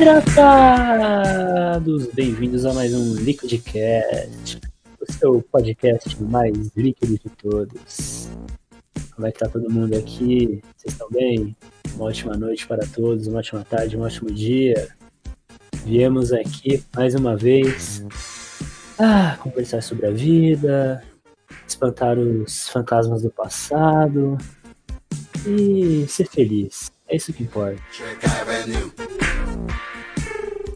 Hidratados! Bem-vindos a mais um Liquidcast, o seu podcast mais líquido de todos. Como é que tá todo mundo aqui? Vocês estão bem? Uma ótima noite para todos, uma ótima tarde, um ótimo dia. Viemos aqui mais uma vez ah, conversar sobre a vida, espantar os fantasmas do passado e ser feliz. É isso que importa.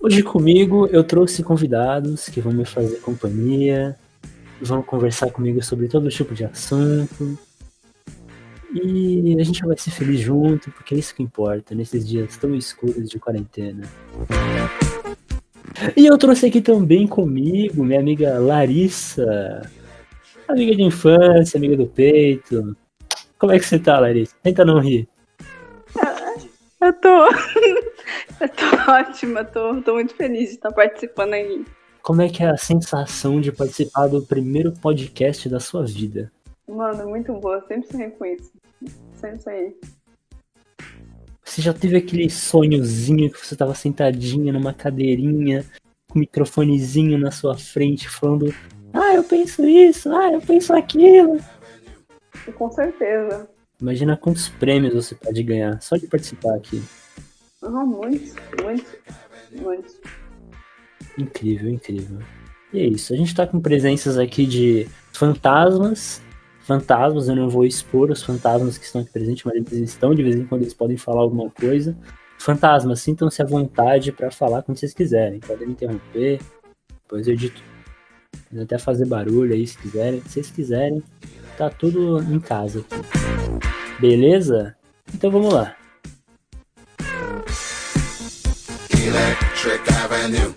Hoje comigo eu trouxe convidados que vão me fazer companhia, vão conversar comigo sobre todo tipo de assunto. E a gente vai ser feliz junto, porque é isso que importa nesses dias tão escuros de quarentena. E eu trouxe aqui também comigo minha amiga Larissa, amiga de infância, amiga do peito. Como é que você tá, Larissa? Tenta não rir. Eu tô. Eu tô ótima, tô, tô muito feliz de estar participando aí. Como é que é a sensação de participar do primeiro podcast da sua vida? Mano, muito boa, sempre sonhei com isso. Sempre sonhei. Você já teve aquele sonhozinho que você tava sentadinha numa cadeirinha, com o microfonezinho na sua frente, falando: Ah, eu penso isso, ah, eu penso aquilo. Com certeza. Imagina quantos prêmios você pode ganhar só de participar aqui. Ah, muitos, muitos, muitos. Incrível, incrível. E é isso. A gente tá com presenças aqui de fantasmas. Fantasmas, eu não vou expor os fantasmas que estão aqui presentes, mas eles estão, de vez em quando eles podem falar alguma coisa. Fantasmas, sintam-se à vontade para falar quando vocês quiserem. Podem me interromper, depois eu edito. Podem até fazer barulho aí se quiserem. Se vocês quiserem, tá tudo em casa aqui. Beleza? Então vamos lá. Electric Avenue.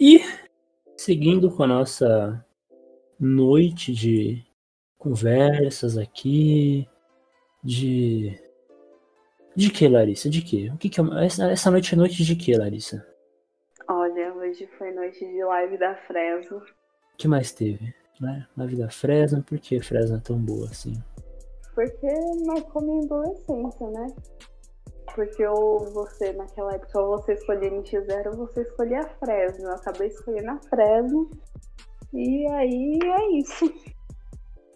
E seguindo com a nossa noite de conversas aqui, de de que, Larissa? De que? O que, que é... essa, essa noite é noite de que, Larissa? Olha, hoje foi noite de live da Fresno. O que mais teve? Né? Live da Fresno, por que Fresno é tão boa assim? Porque marcou minha adolescência, né? Porque ou você, naquela época, ou você escolhia NX0 ou você escolhia a Fresno. Eu acabei escolhendo a Fresno. E aí é isso.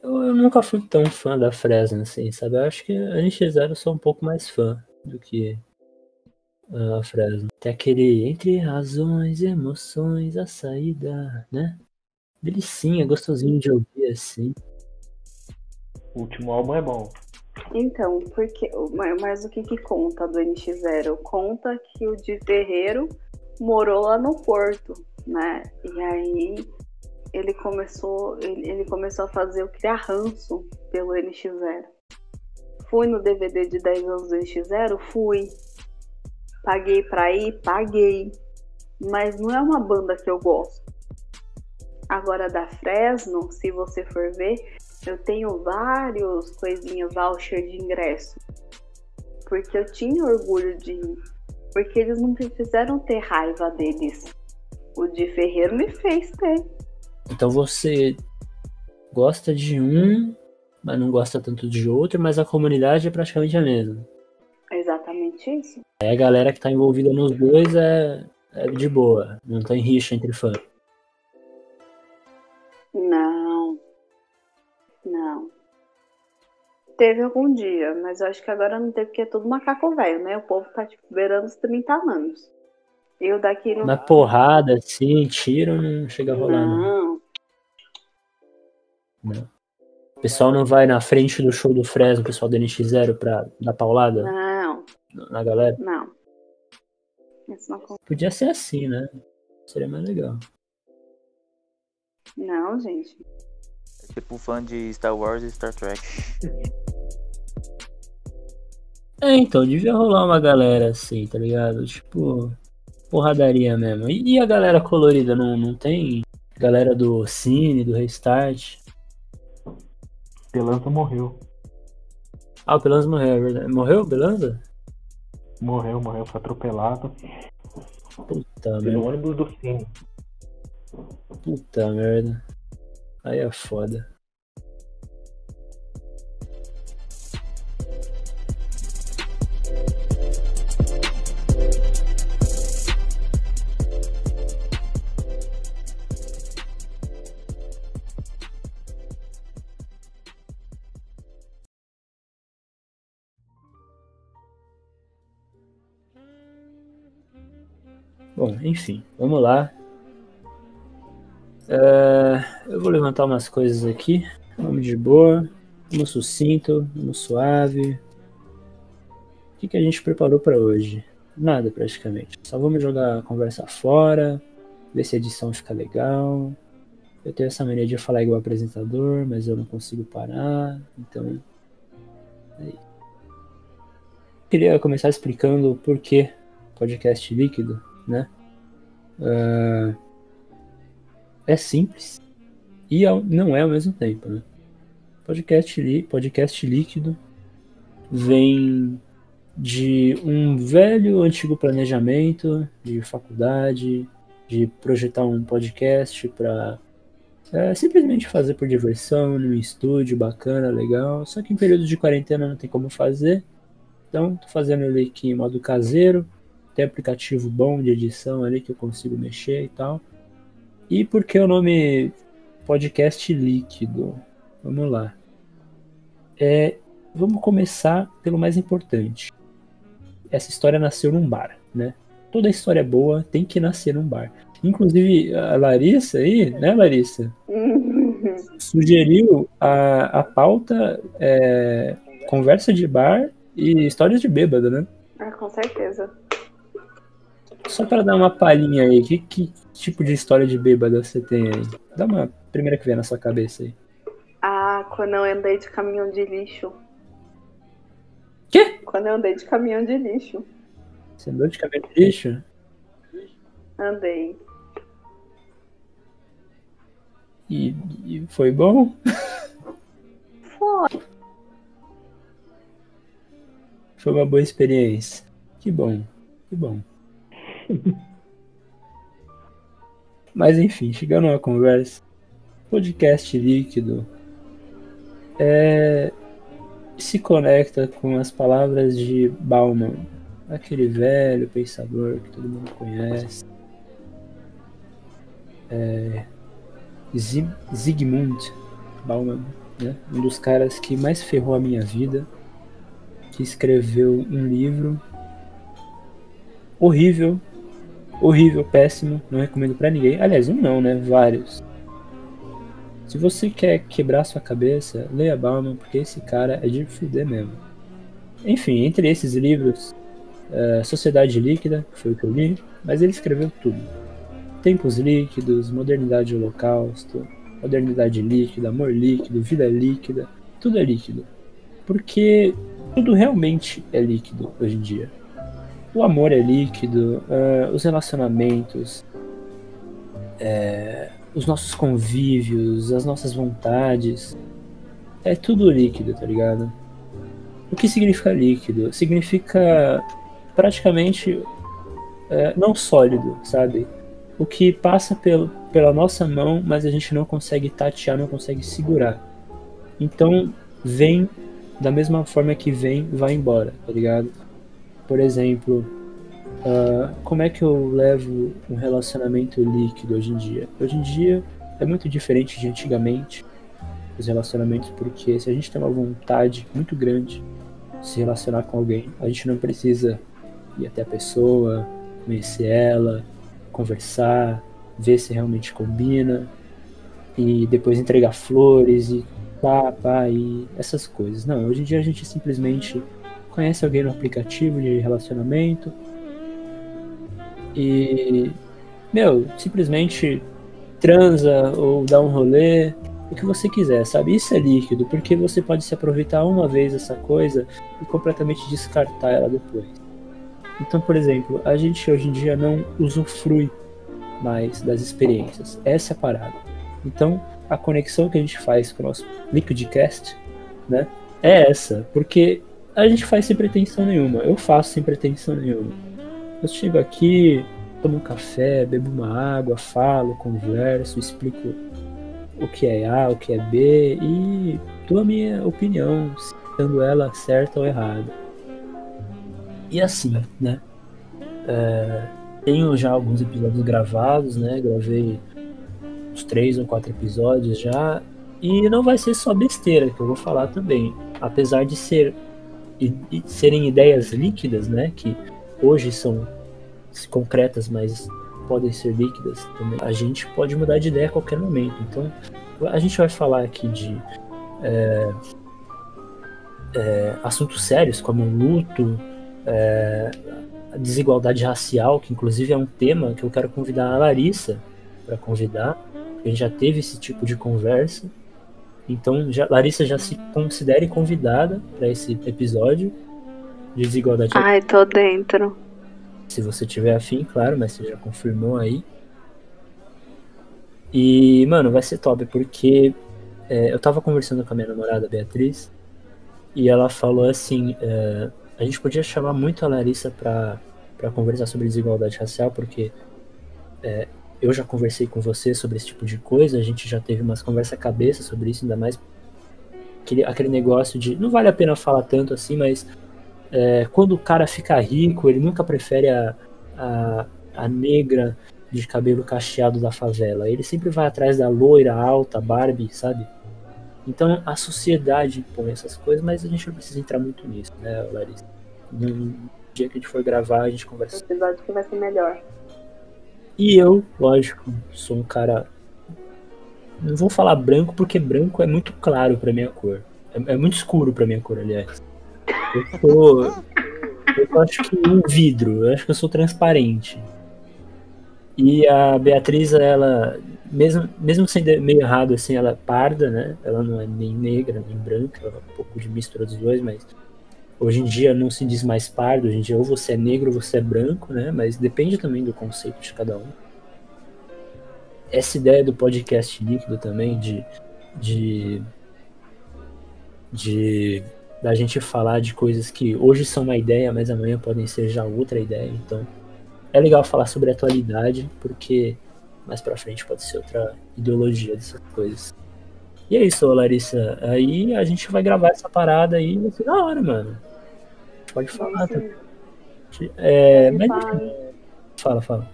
Eu, eu, nunca fui tão fã da Fresno, assim, sabe? Eu acho que a NX0 eu sou um pouco mais fã do que a Fresno. Tem aquele entre razões, emoções, a saída, né? Delicinha, gostosinho de ouvir, assim. O último álbum é bom. Então, porque, mas o que que conta do NX0? Conta que o de Ferreiro morou lá no Porto, né? E aí ele começou, ele, ele começou a fazer o criar ranço pelo NX0. Fui no DVD de 10 anos do NX0? Fui. Paguei pra ir? Paguei. Mas não é uma banda que eu gosto. Agora da Fresno, se você for ver, eu tenho vários coisinhas, voucher de ingresso. Porque eu tinha orgulho de ir. Porque eles não me fizeram ter raiva deles. O de Ferreiro me fez ter. Então você gosta de um, mas não gosta tanto de outro, mas a comunidade é praticamente a mesma. É exatamente isso. É a galera que tá envolvida nos dois é, é de boa, não tem rixa entre fã. Não. Não. Teve algum dia, mas eu acho que agora não teve porque é tudo macaco velho, né? O povo tá tipo, beirando os 30 anos. Eu daqui no. Na porrada, assim, tiro, não chega a rolar, não. não. não. O pessoal não vai na frente do show do Fresno, o pessoal do NX0 pra dar paulada? Não. Na galera? Não. Isso não Podia ser assim, né? Seria mais legal. Não, gente. É tipo fã de Star Wars e Star Trek. É, então, devia rolar uma galera assim, tá ligado? Tipo, porradaria mesmo. E, a galera colorida, não, não tem? Galera do Cine, do Restart. Pelança morreu. Ah, o Belanza morreu, é verdade. Morreu o Belanza? Morreu, morreu, foi atropelado Puta pelo merda. ônibus do Cine. Puta merda. Aí é foda. Enfim, vamos lá. É, eu vou levantar umas coisas aqui. Vamos de boa. Vamos sucinto, vamos suave. O que, que a gente preparou para hoje? Nada praticamente. Só vamos jogar a conversa fora, ver se a edição fica legal. Eu tenho essa mania de falar igual apresentador, mas eu não consigo parar. Então. É. Queria começar explicando o porquê podcast líquido, né? Ah, é simples e não é ao mesmo tempo, né? Podcast, li, podcast líquido vem de um velho antigo planejamento de faculdade, de projetar um podcast para simplesmente fazer por diversão, num estúdio bacana, legal. Só que em período de quarentena não tem como fazer, então tô fazendo ele aqui em modo caseiro. Tem aplicativo bom de edição ali que eu consigo mexer e tal. E por que o nome podcast líquido? Vamos lá. É, vamos começar pelo mais importante. Essa história nasceu num bar, né? Toda história boa tem que nascer num bar. Inclusive, a Larissa aí, né, Larissa? Sugeriu a, a pauta é, conversa de bar e histórias de bêbado, né? ah, com certeza. Só para dar uma palhinha aí, que, que tipo de história de bêbada você tem aí? Dá uma primeira que vem na sua cabeça aí. Ah, quando eu andei de caminhão de lixo. Quê? Quando eu andei de caminhão de lixo. Você andou de cabelo de lixo? Andei. E, e foi bom? Foi. Foi uma boa experiência. Que bom, que bom. Mas enfim, chegando à conversa, podcast líquido é, se conecta com as palavras de Bauman, aquele velho pensador que todo mundo conhece. É, Zig- Zygmunt Bauman, né? um dos caras que mais ferrou a minha vida, que escreveu um livro horrível, horrível, péssimo, não recomendo pra ninguém. Aliás, um não, né? Vários. Se você quer quebrar sua cabeça, leia Bauman, porque esse cara é de fuder mesmo. Enfim, entre esses livros, é, Sociedade Líquida, que foi o que eu li, mas ele escreveu tudo. Tempos Líquidos, Modernidade Holocausto, Modernidade Líquida, Amor Líquido, Vida Líquida, tudo é líquido. Porque tudo realmente é líquido hoje em dia. O amor é líquido, ah, os relacionamentos, é, os nossos convívios, as nossas vontades, é tudo líquido, tá ligado? O que significa líquido? Significa praticamente é, não sólido, sabe? O que passa pelo, pela nossa mão, mas a gente não consegue tatear, não consegue segurar. Então, vem da mesma forma que vem, vai embora, tá ligado? Por exemplo, ah, como é que eu levo um relacionamento líquido hoje em dia? Hoje em dia é muito diferente de antigamente os relacionamentos, porque se a gente tem uma vontade muito grande de se relacionar com alguém, a gente não precisa ir até a pessoa, conhecer ela, conversar, ver se realmente combina e depois entregar flores e pá, pá, e essas coisas. Não, hoje em dia a gente simplesmente conhece alguém no aplicativo de relacionamento e, meu, simplesmente transa ou dá um rolê, o que você quiser, sabe? Isso é líquido, porque você pode se aproveitar uma vez essa coisa e completamente descartar ela depois. Então, por exemplo, a gente hoje em dia não usufrui mais das experiências. Essa é a parada. Então, a conexão que a gente faz com o nosso Liquidcast, né? é essa, porque a gente faz sem pretensão nenhuma. Eu faço sem pretensão nenhuma. Eu chego aqui, tomo um café, bebo uma água, falo, converso, explico o que é A, o que é B e dou a minha opinião, sendo ela certa ou errada. E assim, né? É, tenho já alguns episódios gravados, né? Gravei uns três ou quatro episódios já. E não vai ser só besteira que eu vou falar também. Apesar de ser e, e serem ideias líquidas, né? Que hoje são concretas, mas podem ser líquidas também. A gente pode mudar de ideia a qualquer momento. Então, a gente vai falar aqui de é, é, assuntos sérios como luto, é, desigualdade racial, que inclusive é um tema que eu quero convidar a Larissa para convidar. A gente já teve esse tipo de conversa. Então, já, Larissa já se considere convidada para esse episódio de desigualdade. Ai, tô dentro. Se você tiver afim, claro, mas você já confirmou aí. E, mano, vai ser top, porque é, eu tava conversando com a minha namorada Beatriz e ela falou assim: é, a gente podia chamar muito a Larissa pra, pra conversar sobre desigualdade racial, porque é, eu já conversei com você sobre esse tipo de coisa, a gente já teve umas conversas cabeça sobre isso, ainda mais aquele, aquele negócio de. Não vale a pena falar tanto assim, mas é, quando o cara fica rico, ele nunca prefere a, a, a negra de cabelo cacheado da favela. Ele sempre vai atrás da loira alta, Barbie, sabe? Então a sociedade impõe essas coisas, mas a gente não precisa entrar muito nisso, né, Larissa? No dia que a gente for gravar, a gente conversa. O episódio que vai ser melhor. E eu, lógico, sou um cara. Não vou falar branco porque branco é muito claro pra minha cor. É, é muito escuro pra minha cor, aliás. Eu. Eu acho que um vidro, eu acho que eu sou transparente. E a Beatriz, ela, mesmo, mesmo sendo meio errado assim, ela é parda, né? Ela não é nem negra, nem branca, ela é um pouco de mistura dos dois, mas hoje em dia não se diz mais pardo, hoje em dia ou você é negro ou você é branco, né? Mas depende também do conceito de cada um. Essa ideia do podcast líquido também, de, de, de da gente falar de coisas que hoje são uma ideia, mas amanhã podem ser já outra ideia, então é legal falar sobre atualidade, porque mais pra frente pode ser outra ideologia dessas coisas. E é isso, Larissa. Aí a gente vai gravar essa parada aí, da hora, mano. Pode falar. Tá? É, mas fala. fala, fala.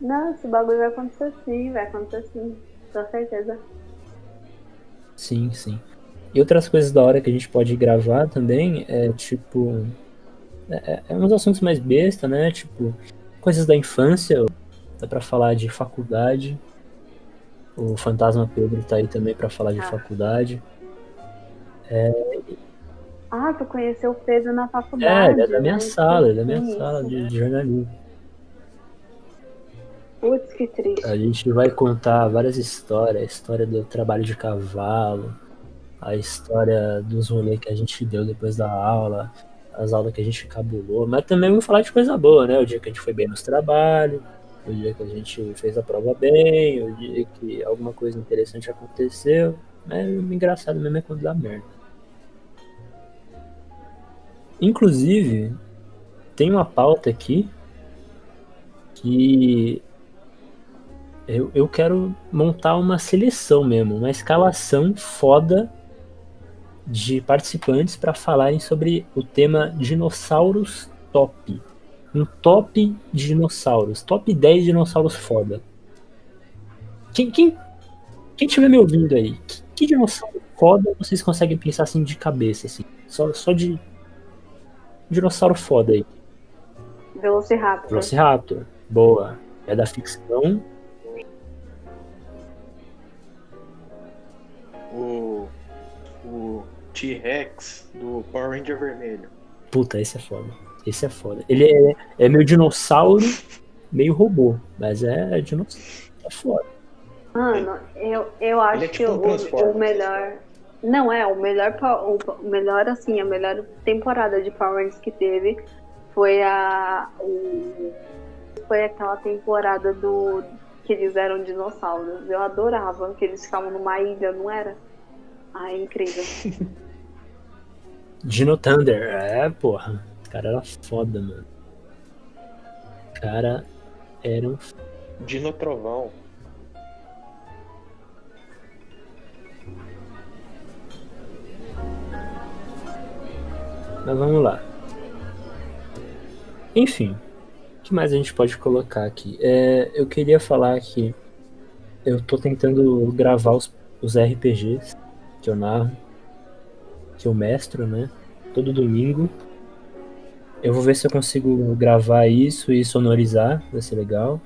Não, esse bagulho vai acontecer sim, vai acontecer sim, com certeza. Sim, sim. E outras coisas da hora que a gente pode gravar também é tipo é, é uns assuntos mais besta, né? Tipo, coisas da infância, dá pra falar de faculdade. O Fantasma Pedro tá aí também pra falar de Ah. faculdade. É, Ah, tu conheceu o Pedro na é, faculdade. ele é da minha sala, ele é da minha Isso. sala de, de jornalismo. Putz, que triste. A gente vai contar várias histórias, a história do trabalho de cavalo, a história dos rolês que a gente deu depois da aula, as aulas que a gente cabulou, mas também vamos falar de coisa boa, né? O dia que a gente foi bem nos trabalhos, o dia que a gente fez a prova bem, o dia que alguma coisa interessante aconteceu. É engraçado mesmo é quando dá merda. Inclusive, tem uma pauta aqui que eu, eu quero montar uma seleção mesmo, uma escalação foda de participantes para falarem sobre o tema dinossauros top. Um top de dinossauros. Top 10 dinossauros foda. Quem, quem, quem estiver me ouvindo aí, que, que dinossauro foda vocês conseguem pensar assim de cabeça, assim? Só, só de dinossauro foda aí. Velociraptor. Velociraptor. Boa. É da ficção. O, o T-Rex do Power Ranger Vermelho. Puta, esse é foda. Esse é foda. Ele é, é meio dinossauro, meio robô. Mas é dinossauro. É foda. Mano, eu, eu acho Ele é que tipo um o, o melhor. Não, é, o melhor, o o melhor, assim, a melhor temporada de Power Rangers que teve foi a. O, foi aquela temporada do. que eles eram dinossauros. Eu adorava que eles ficavam numa ilha, não era? Ah, é incrível. Dino Thunder, é, porra. O cara era foda, mano. O cara era um. Dino Trovão. Mas vamos lá. Enfim, o que mais a gente pode colocar aqui? É, eu queria falar que eu tô tentando gravar os, os RPGs que eu narro, que eu mestro, né? Todo domingo. Eu vou ver se eu consigo gravar isso e sonorizar, vai ser legal.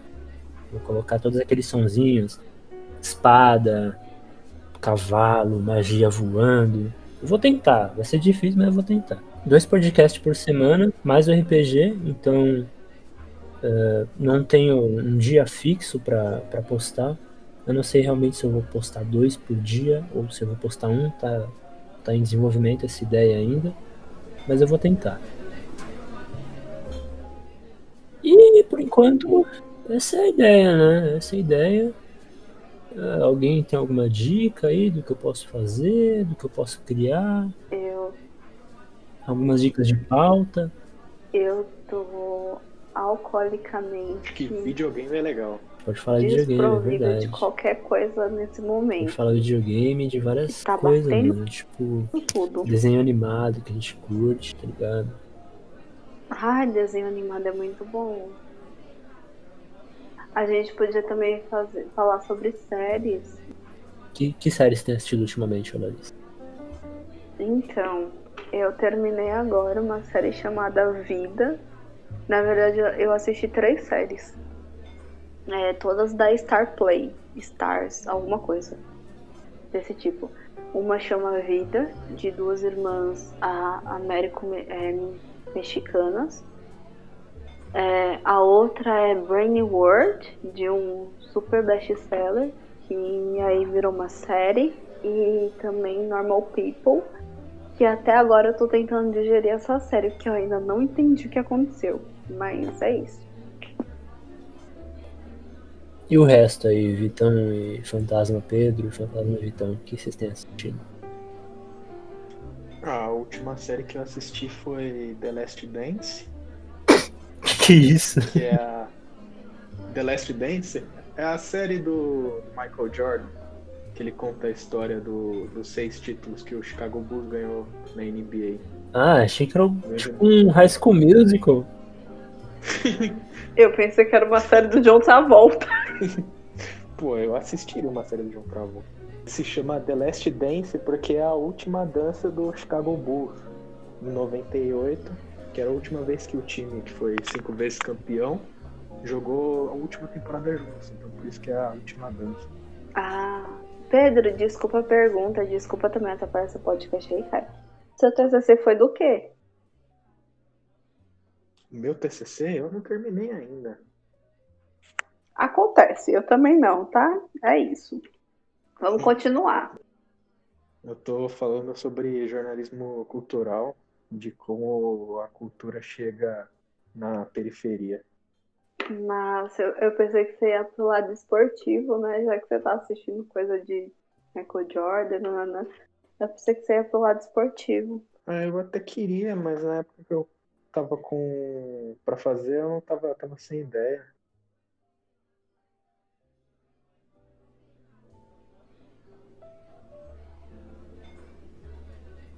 Vou colocar todos aqueles sonzinhos, espada, cavalo, magia voando. Eu vou tentar, vai ser difícil, mas eu vou tentar. Dois podcasts por semana, mais o RPG, então uh, não tenho um dia fixo para postar. Eu não sei realmente se eu vou postar dois por dia ou se eu vou postar um, tá, tá em desenvolvimento essa ideia ainda, mas eu vou tentar. E por enquanto, essa é a ideia, né? Essa é a ideia. Uh, alguém tem alguma dica aí do que eu posso fazer, do que eu posso criar? Eu, Algumas dicas de pauta? eu tô alcoolicamente Que videogame é legal. Pode falar de videogame, é verdade. de qualquer coisa nesse Pode momento. falar de videogame, de várias Tá coisas, mano. Tipo, Tudo. desenho animado que a gente curte, tá ligado? Ai, desenho animado é muito bom. A gente podia também fazer, falar sobre séries. Que, que séries tem assistido ultimamente, Larissa? Então, eu terminei agora uma série chamada Vida. Na verdade, eu- assisti três séries. É, todas da Star Play. Stars, alguma coisa desse tipo. Uma chama Vida, de duas irmãs américo-mexicanas. É, a outra é Brainy World, de um super best-seller, que aí virou uma série. E também Normal People, que até agora eu tô tentando digerir essa série, porque eu ainda não entendi o que aconteceu. Mas é isso. E o resto aí, Vitão e Fantasma Pedro, Fantasma Vitão, o que vocês têm assistido? A última série que eu assisti foi The Last Dance, Que isso? que é a. The Last Dance é a série do Michael Jordan, que ele conta a história do- dos seis títulos que o Chicago Bulls ganhou na NBA. Ah, achei que era um, tipo um High School Musical. Eu pensei que era uma série do John Travolta. Pô, eu assistiria uma série de John Travolta. Se chama The Last Dance porque é a última dança do Chicago Bulls, em 98, que era a última vez que o time, que foi cinco vezes campeão, jogou a última temporada juntos. Então por isso que é a última dança. Ah, Pedro, desculpa a pergunta, desculpa também atrapalhar esse podcast aí, cara. Seu TCC foi do quê? Meu TCC eu não terminei ainda. Acontece, eu também não, tá? É isso. Vamos continuar. Eu tô falando sobre jornalismo cultural, de como a cultura chega na periferia. Mas eu, eu pensei que você ia pro lado esportivo, né? Já que você tá assistindo coisa de Michael Jordan, nanana. Eu pensei que você ia pro lado esportivo. Ah, eu até queria, mas na época que eu tava com para fazer, eu não tava, tava sem ideia.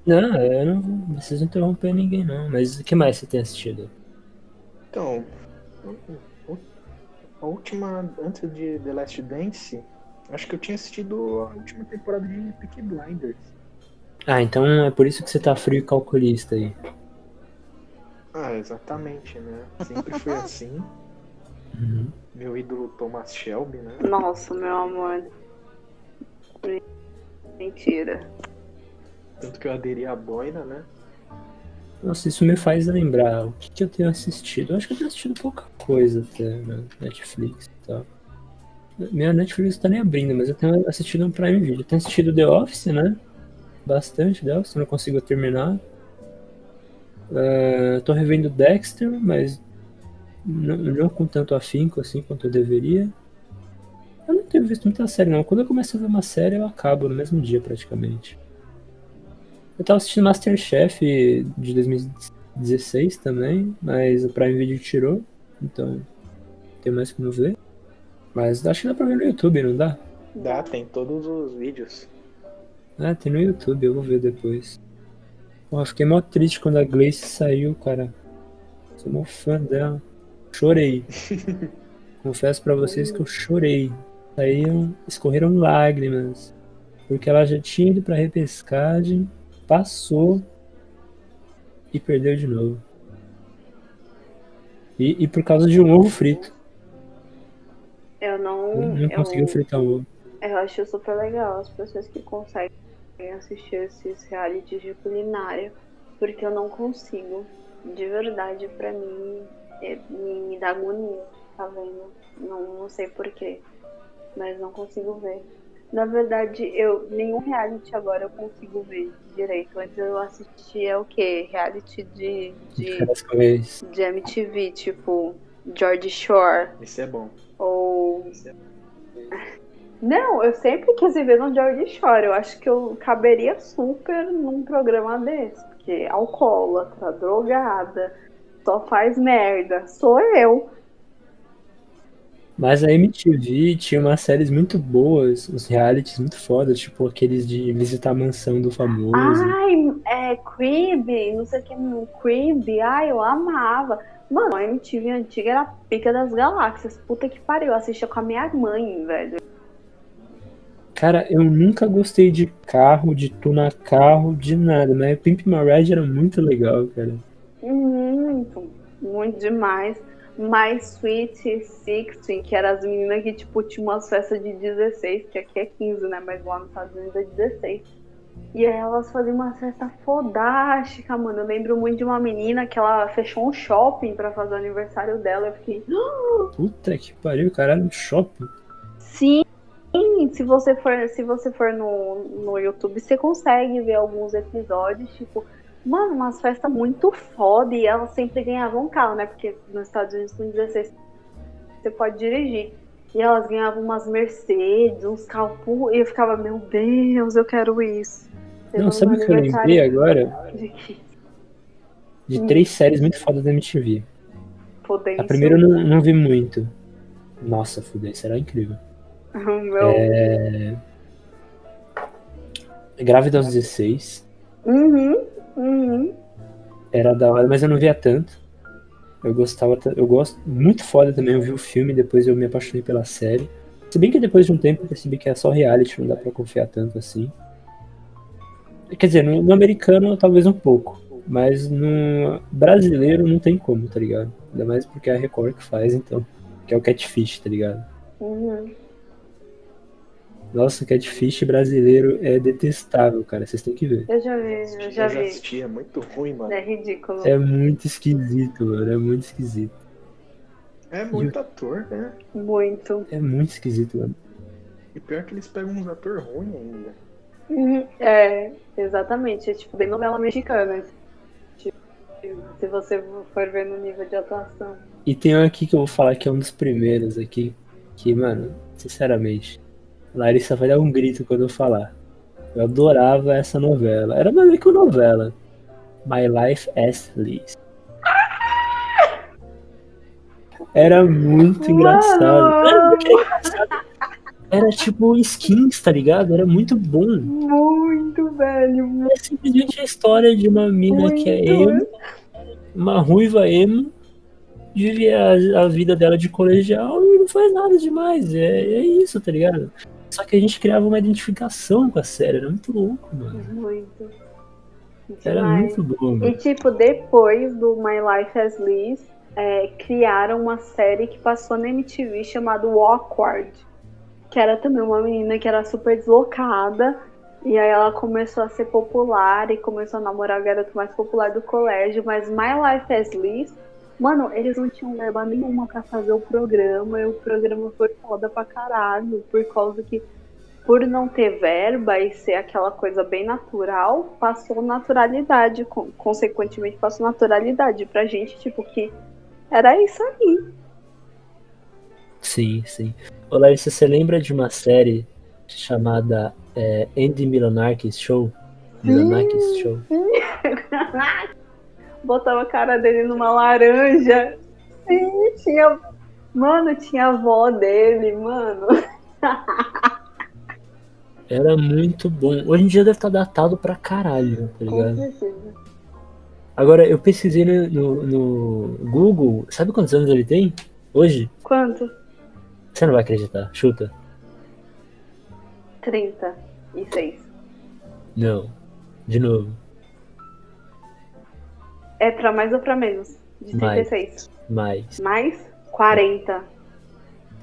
Não, eu não preciso interromper ninguém não, mas o que mais você tem assistido? Então, a última, antes de The Last Dance, acho que eu tinha assistido a última temporada de Peaky Blinders. Ah, então é por isso que você tá frio e calculista aí. Ah, exatamente, né? Sempre foi assim. Uhum. Meu ídolo Thomas Shelby, né? Nossa, meu amor. Mentira. Tanto que eu aderi à boina, né? Nossa, isso me faz lembrar o que, que eu tenho assistido. Eu acho que eu tenho assistido pouca coisa até na Netflix e tal. Minha Netflix tá nem abrindo, mas eu tenho assistido um Prime Video. Eu tenho assistido The Office, né? Bastante The Office, não consigo terminar. Eh, tô revendo Dexter, mas não, não com tanto afinco assim quanto eu deveria. Eu não tenho visto muita série, não. Quando eu começo a ver uma série, eu acabo no mesmo dia praticamente. Eu tava assistindo Masterchef de 2016 também, mas o Prime Video tirou, então tem mais como ver. Mas acho que dá pra ver no YouTube, não dá? Dá, tem todos os vídeos. Ah, tem no YouTube, eu vou ver depois. Porra, fiquei mó triste quando a Glace saiu, cara. Sou mó fã dela. Chorei. Confesso pra vocês que eu chorei. Saíram, escorreram lágrimas. Porque ela já tinha ido pra repescagem, passou e perdeu de novo. E, e por causa de um ovo frito. Eu não. Não, não eu, conseguiu fritar um ovo. eu acho super legal as pessoas que conseguem assistir esses realities de culinária. Porque eu não consigo. De verdade, pra mim, é- me, me dá agonia, tá vendo? Não, não sei porquê. Mas não consigo ver. Na verdade, eu nenhum reality agora eu consigo ver direito. Antes eu assistia o quê? Reality de, de, de MTV, tipo George Shore. Esse é bom. Ou. Não, eu sempre quis viver no George Shore. Eu acho que eu caberia super num programa desse. Porque é alcoólatra, drogada, só faz merda. Sou eu. Mas a MTV tinha umas séries muito boas, uns realities muito fodas, tipo aqueles de visitar a mansão do famoso. Ai, é Crib, não sei o que, Crib. Ai, eu amava. Mano, a MTV antiga era a pica das galáxias. Puta que pariu. Eu assistia com a minha mãe, velho. Cara, eu nunca gostei de carro, de tunar carro, de nada, mas Pimp My Ride era muito legal, cara. Muito, muito demais. Mais Sweet 16, que eram as meninas que, tipo, tinham umas festas de 16, que aqui é 15, né? Mas lá nos Estados Unidos é 16. E aí elas faziam uma festa fodástica, mano. Eu lembro muito de uma menina que ela fechou um shopping pra fazer o aniversário dela. Eu fiquei, Puta que pariu, caralho, shopping. sim! Se você for, se você for no, no YouTube, você consegue ver alguns episódios, tipo, mano, umas festas muito foda e elas sempre ganhavam um carro, né? Porque nos Estados Unidos com 16 você pode dirigir. E elas ganhavam umas Mercedes, uns carros, e eu ficava, meu Deus, eu quero isso. Não, sabe o que eu lembrei agora? de De Hum. três séries muito fodas da MTV. Fudência. A primeira eu não, não vi muito. Nossa, fudei, será incrível. Meu. É... Grávida aos 16. Uhum, uhum. Era da hora, mas eu não via tanto. Eu gostava, ta- eu gosto muito foda também. Eu vi o filme, depois eu me apaixonei pela série. Se bem que depois de um tempo eu percebi que é só reality, não dá pra confiar tanto assim. Quer dizer, no, no americano talvez um pouco, mas no brasileiro não tem como, tá ligado? Ainda mais porque é a Record que faz, então. Que é o Catfish, tá ligado? Uhum. Nossa, o Catfish brasileiro é detestável, cara. Vocês têm que ver. Eu já vi, eu já vi. assisti, é muito ruim, mano. É ridículo. É muito esquisito, mano. É muito esquisito. É muito ator, né? Muito. É muito esquisito, mano. E pior que eles pegam uns atores ruins ainda. Uhum, É, exatamente. É tipo bem novela mexicana. Tipo, se você for ver no nível de atuação. E tem um aqui que eu vou falar que é um dos primeiros aqui. Que, mano, sinceramente, Larissa vai dar um grito quando eu falar. Eu adorava essa novela. Era meio que uma novela. My Life as Liz. Era muito engraçado. Era, muito engraçado. Era tipo skins, tá ligado? Era muito bom. Muito velho. É simplesmente a história de uma mina que é emo, uma ruiva emo, vive a, a vida dela de colegial e não faz nada demais. É, é isso, tá ligado? Só que a gente criava uma identificação com a série, era muito louco, mano. Muito. Era Demais. muito bom, E mano. tipo, depois do My Life as Liz, é, criaram uma série que passou na MTV chamada Awkward. Que era também uma menina que era super deslocada. E aí ela começou a ser popular e começou a namorar o garoto mais popular do colégio. Mas My Life as Liz, mano, eles não tinham verba nenhuma pra fazer o programa. E o programa foi foda pra caralho. Por causa que por não ter verba e ser aquela coisa bem natural, passou naturalidade, con- consequentemente passou naturalidade pra gente, tipo, que era isso aí. Sim, sim. Ô Larissa, você lembra de uma série chamada é, Andy Milonakis Show? Milanakis Show. Botava a cara dele numa laranja. Sim, tinha. Mano, tinha a avó dele, mano. Era muito bom. Hoje em dia deve estar datado pra caralho, tá Com ligado? certeza. Agora, eu pesquisei no, no, no Google. Sabe quantos anos ele tem? Hoje? Quanto? Você não vai acreditar. Chuta. 36. Não. De novo. É pra mais ou pra menos? De Mais. 36. Mais. Mais 40.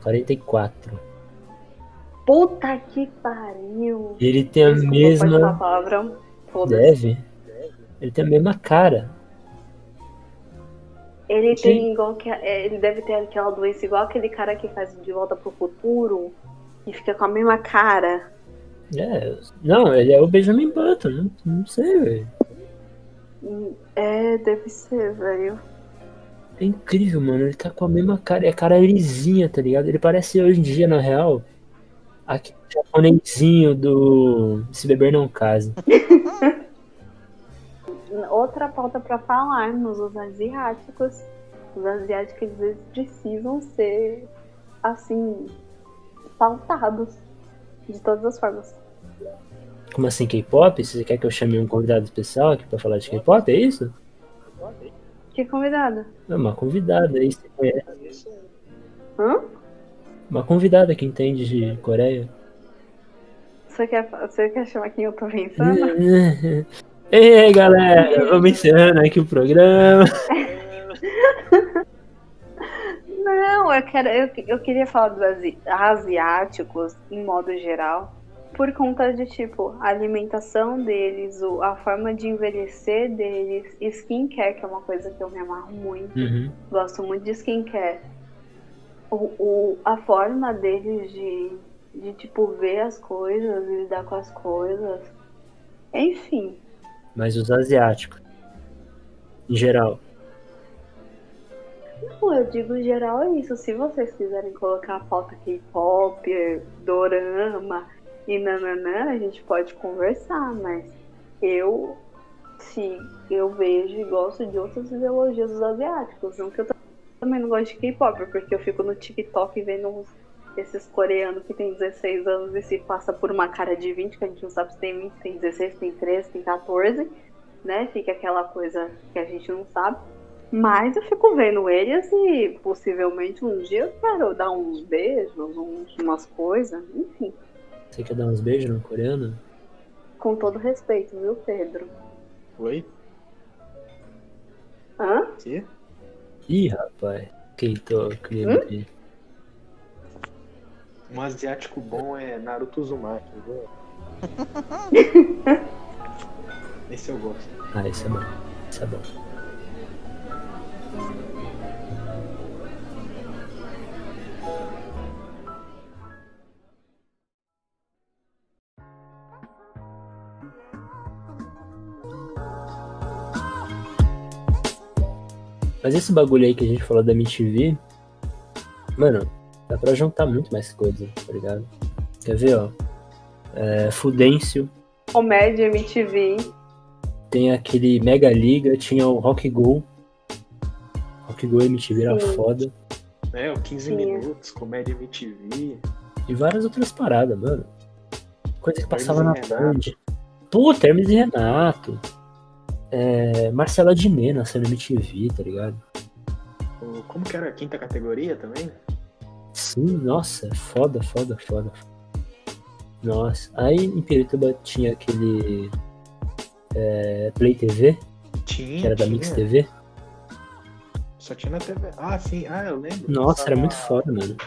44. Puta que pariu. Ele tem a Desculpa, mesma. a palavrão? Foda-se. Deve. Ele tem a mesma cara. Ele Sim. tem igual que. é, Ele deve ter aquela doença igual aquele cara que faz de volta pro futuro. E fica com a mesma cara. É. Não, ele é o Benjamin Button. Não, não sei, velho. É, deve ser, velho. É incrível, mano. Ele tá com a mesma cara. É a cara lisinha, tá ligado? Ele parece hoje em dia, na real, aquele japonesinho do Se Beber Não Case. Outra pauta pra falarmos, os asiáticos. Os asiáticos às vezes precisam ser, assim, pautados. De todas as formas. Como assim, K-pop? Você quer que eu chame um convidado especial aqui pra falar de K-pop? É isso? Que convidado? É uma convidada aí. Você conhece? Hã? Uma convidada que entende de Coreia. Você quer, você quer chamar quem eu tô pensando? Ei, galera, vamos encerrando aqui o programa. Não, eu, quero, eu, eu queria falar dos asi- asiáticos, em modo geral, por conta de, tipo, a alimentação deles, o- a forma de envelhecer deles, skincare, que é uma coisa que eu me amarro muito. Uhum. Gosto muito de skincare. O, o, a forma deles de, de, tipo, ver as coisas, lidar com as coisas. Enfim, Mas os asiáticos, em geral. Não, eu digo em geral é isso. Se vocês quiserem colocar a pauta K-pop, dorama e nananã, a gente pode conversar, mas eu se eu vejo e gosto de outras ideologias dos asiáticos. Não que eu também não gosto de K-pop, porque eu fico no TikTok vendo esses coreanos que tem 16 anos e se passa por uma cara de 20, que a gente não sabe se tem 20, tem 16, tem 13, tem 14, né? Fica aquela coisa que a gente não sabe. Mas eu fico vendo eles e possivelmente um dia eu quero dar uns beijos, uns, umas coisas, enfim. Você quer dar uns beijos no coreano? Com todo respeito, viu, Pedro? Oi? Hã? Que? Ih, rapaz. Keitou, clima aí. Um asiático bom é Naruto Uzumaki, viu? Esse eu gosto. Ah, esse é bom. Esse é bom. Mas esse bagulho aí que a gente falou da MTV, mano, dá pra juntar muito mais coisa, tá ligado? Quer ver, ó? É, Fudêncio, Comédia MTV. tem aquele Mega Liga, tinha o Rock Go. Rock Go MTV era Sim. foda. É, o 15 Sim. minutos, comédia MTV. E várias outras paradas, mano. Coisa que passava na Hermes Band. Puta, Hermes e Renato. É, Marcela Diné nasceu no MTV, tá ligado? Como que era a quinta categoria também? Sim, nossa, foda, foda, foda. Nossa. Aí em Pirituba tinha aquele é, Play TV, Tinha. que era da tinha. Mix TV. Só tinha na TV. Ah, sim. Ah, eu lembro. Nossa, era muito foda, mano.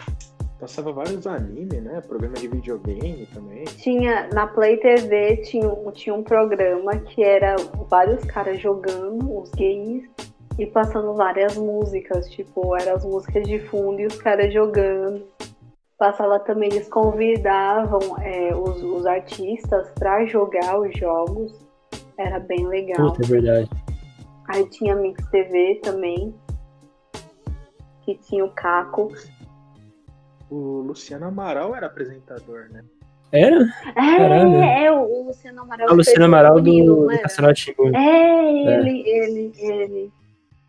Passava vários animes, né? Programa de videogame também. Tinha, na Play TV tinha, um- tinha um programa que era vários caras jogando os games e passando várias músicas. Tipo, eram as músicas de fundo e os caras jogando. Passava também, eles convidavam é, os, os artistas pra jogar os jogos. Era bem legal. Puta, é verdade. Aí tinha Mix TV também. Que tinha o Caco. O Luciano Amaral era apresentador, né? Era? É, Caralho. é o, o Luciano Amaral. A Luciana fez o Amaral do, do era? Castelo Timbu. É, ele, ele, ele.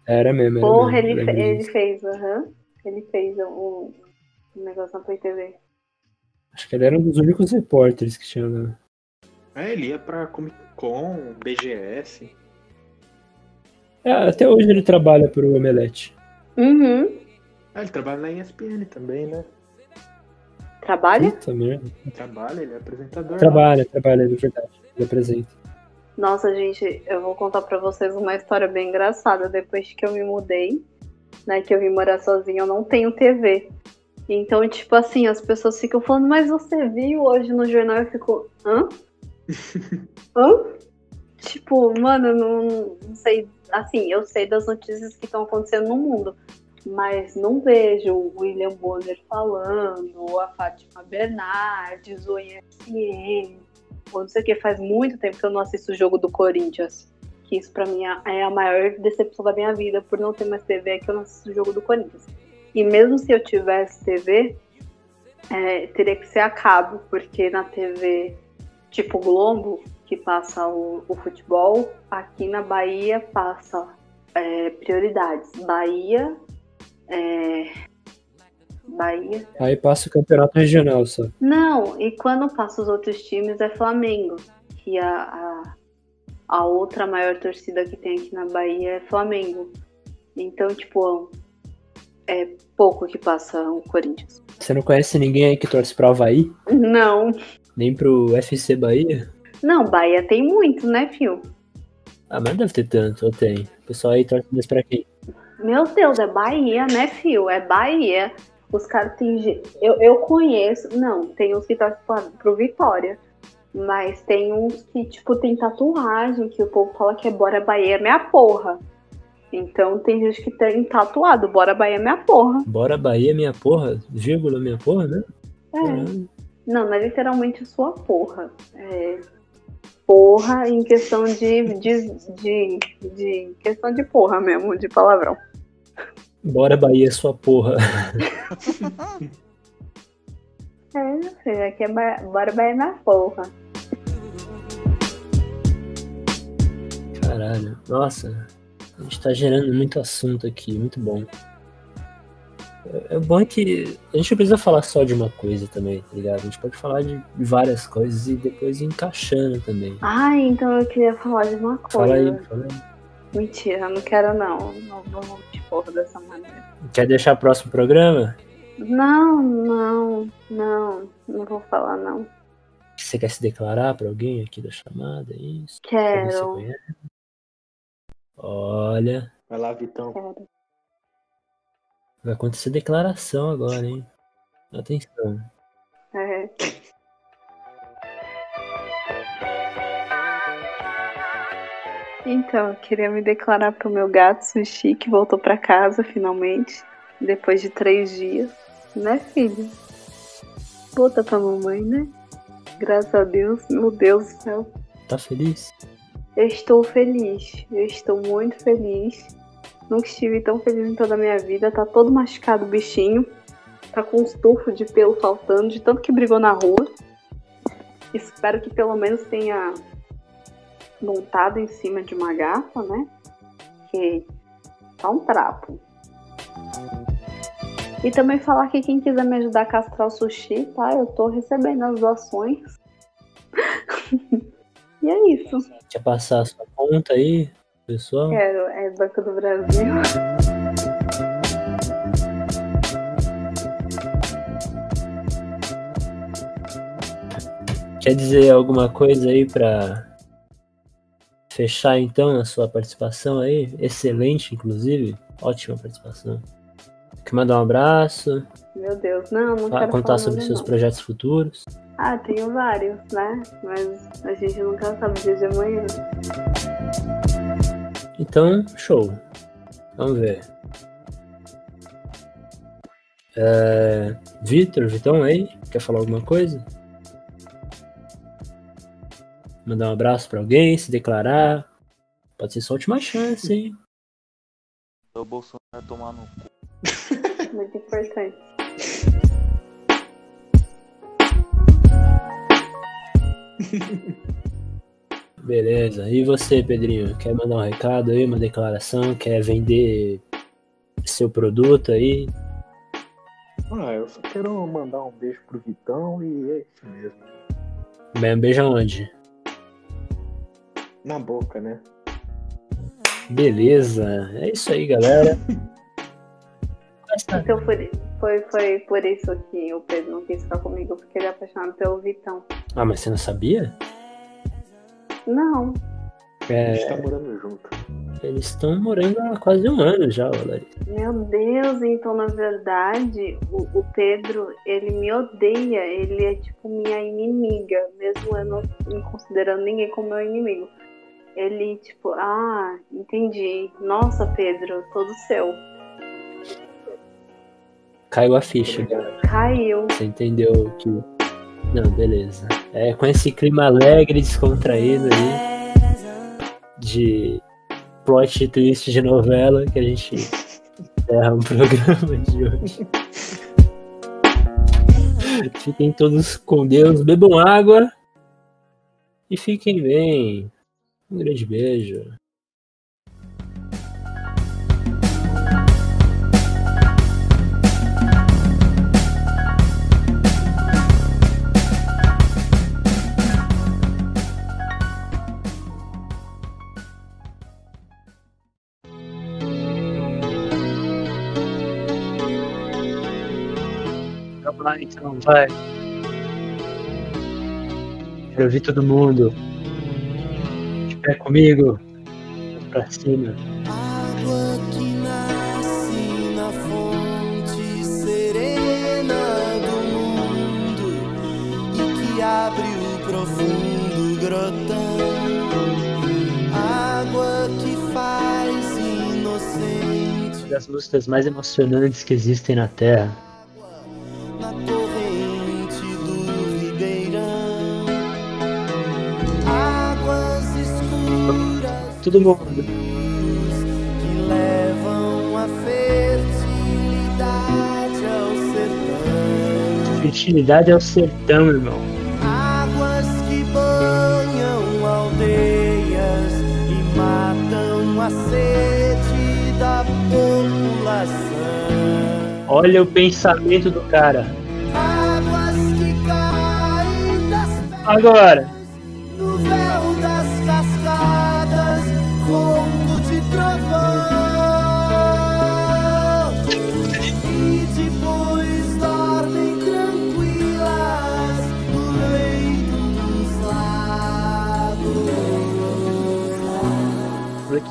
Era mesmo, era Porra, mesmo, ele, fe- ele fez, aham. Ele fez um, um negócio na Play TV. Acho que ele era um dos únicos repórteres que tinha lá. É, ele ia pra Comic Con, BGS. É, até hoje ele trabalha pro Omelete. Uhum. Ah, ele trabalha na ESPN também, né? Trabalha? Puta merda. Trabalha, ele é apresentador. lá. Trabalha, trabalha, é verdade. Ele apresenta. Nossa, gente, eu vou contar pra vocês uma história bem engraçada. Depois que eu me mudei, né, que eu vim morar sozinha, eu não tenho TV. Então, tipo assim, as pessoas ficam falando, mas você viu hoje no jornal? Eu fico, hã? hã? Tipo, mano, eu não, não sei. Assim, eu sei das notícias que estão acontecendo no mundo, mas não vejo o William Bonner falando, ou a Fátima Bernardes, o ESPN, ou não sei o que. Faz muito tempo que eu não assisto o jogo do Corinthians. Que isso pra mim é a maior decepção da minha vida, por não ter mais TV, é que eu não assisto o jogo do Corinthians. E mesmo se eu tivesse TV, é, teria que ser a cabo, porque na TV tipo Globo, que passa o, o futebol, aqui na Bahia passa é, prioridades. Bahia, é, Bahia. Aí passa o campeonato regional só. Não, e quando passa os outros times é Flamengo, que a, a, a outra maior torcida que tem aqui na Bahia é Flamengo. Então, tipo, é pouco que passa o Corinthians. Você não conhece ninguém aí que torce pro Havaí? Não, Nem pro FC Bahia? não, Bahia tem muito, né, Fio? Ah, mas não deve ter tanto, ou tem. O pessoal aí torce mais pra quem? Meu Deus, é Bahia, né, Fio? É Bahia. Os caras têm. Eu, eu conheço. Não, tem uns que torcem pra- pro Vitória. Mas tem uns que, tipo, tem tatuagem, que o povo fala que é Bora Bahia é minha porra. Então tem gente que tem tatuado, Bora Bahia é minha porra. Bora Bahia, minha porra, vírgula, minha porra, né? É. Caralho. Não, não é literalmente sua porra. É porra em questão de, de, de, de questão de porra mesmo, de palavrão. Bora Bahia, sua porra. É, meu filho, aqui é Ba- Bora Bahia minha porra. Caralho, nossa. A gente tá gerando muito assunto aqui, muito bom. É- É bom que a gente não precisa falar só de uma coisa também, tá ligado? A gente pode falar de várias coisas e depois ir encaixando também. Ai, então eu queria falar de uma coisa. Fala aí, fala aí. Mentira, não quero não. Não vamos te porra dessa maneira. Quer deixar o próximo programa? Não, não, não. Não vou falar não. Você quer se declarar pra alguém aqui da chamada? É isso? Quero, conhece? Olha, Vai lá, Vitão. quero. Vai acontecer declaração agora, hein? Atenção. É. Então, eu queria me declarar pro meu gato Sushi, que voltou pra casa finalmente, depois de três dias. Né, filho? Volta pra mamãe, né? Graças a Deus, meu Deus do céu. Tá feliz? Eu estou feliz, eu estou muito feliz. Nunca estive tão feliz em toda a minha vida. Tá todo machucado o bichinho. Tá com uns tufos de pelo faltando, de tanto que brigou na rua. Espero que pelo menos tenha montado em cima de uma garrafa, né? Que tá um trapo. E também falar que quem quiser me ajudar a castrar o sushi, tá? Eu tô recebendo as doações. e é isso. Quer passar a sua conta aí, pessoal? Quero, é Banco do Brasil. Quer dizer alguma coisa aí pra fechar então a sua participação aí? Excelente, inclusive. Ótima participação. Quer mandar um abraço, Meu Deus, não, não quero contar sobre seus não. projetos futuros. Ah, tenho vários, né? Mas a gente nunca sabe o dia de amanhã. Então, show. Vamos ver. É... Vitor, Vitão aí, quer falar alguma coisa? Mandar um abraço pra alguém, se declarar. Pode ser sua última chance, hein? O Bolsonaro tomar no cu. Muito importante. Beleza. E você, Pedrinho? Quer mandar um recado aí, uma declaração? Quer vender seu produto aí? Ah, eu só quero mandar um beijo pro Vitão e é isso mesmo. Bem, um beijo aonde? Na boca, né? Beleza. É isso aí, galera. Então foi, foi, foi por isso que o Pedro não quis ficar comigo, porque ele é apaixonado pelo Vitão. Ah, mas você não sabia? Não, A É, gente tá morando junto. eles estão morando há quase um ano já, Larissa. meu Deus, então na verdade o, o Pedro, ele me odeia, ele é tipo minha inimiga, mesmo eu não me considerando ninguém como meu inimigo. Ele, tipo, ah, entendi. Nossa, Pedro, todo seu. Caiu a ficha. Caiu. Você entendeu que. Não, beleza. É com esse clima alegre, descontraído aí, de plot twist de novela, que a gente encerra o programa de hoje. Fiquem todos com Deus, bebam água e fiquem bem. Um grande beijo. Então, vai. Quero ouvir todo mundo. De pé comigo. Pra cima. Água que nasce na fonte serena do mundo e que abre o profundo grotão. Água que faz inocente das músicas mais emocionantes que existem na Terra. Todo mundo. que levam a fertilidade ao sertão. Fertilidade é o sertão, irmão. Águas que banham aldeias e matam a sede da população. Olha o pensamento do cara. Águas que caem das Agora.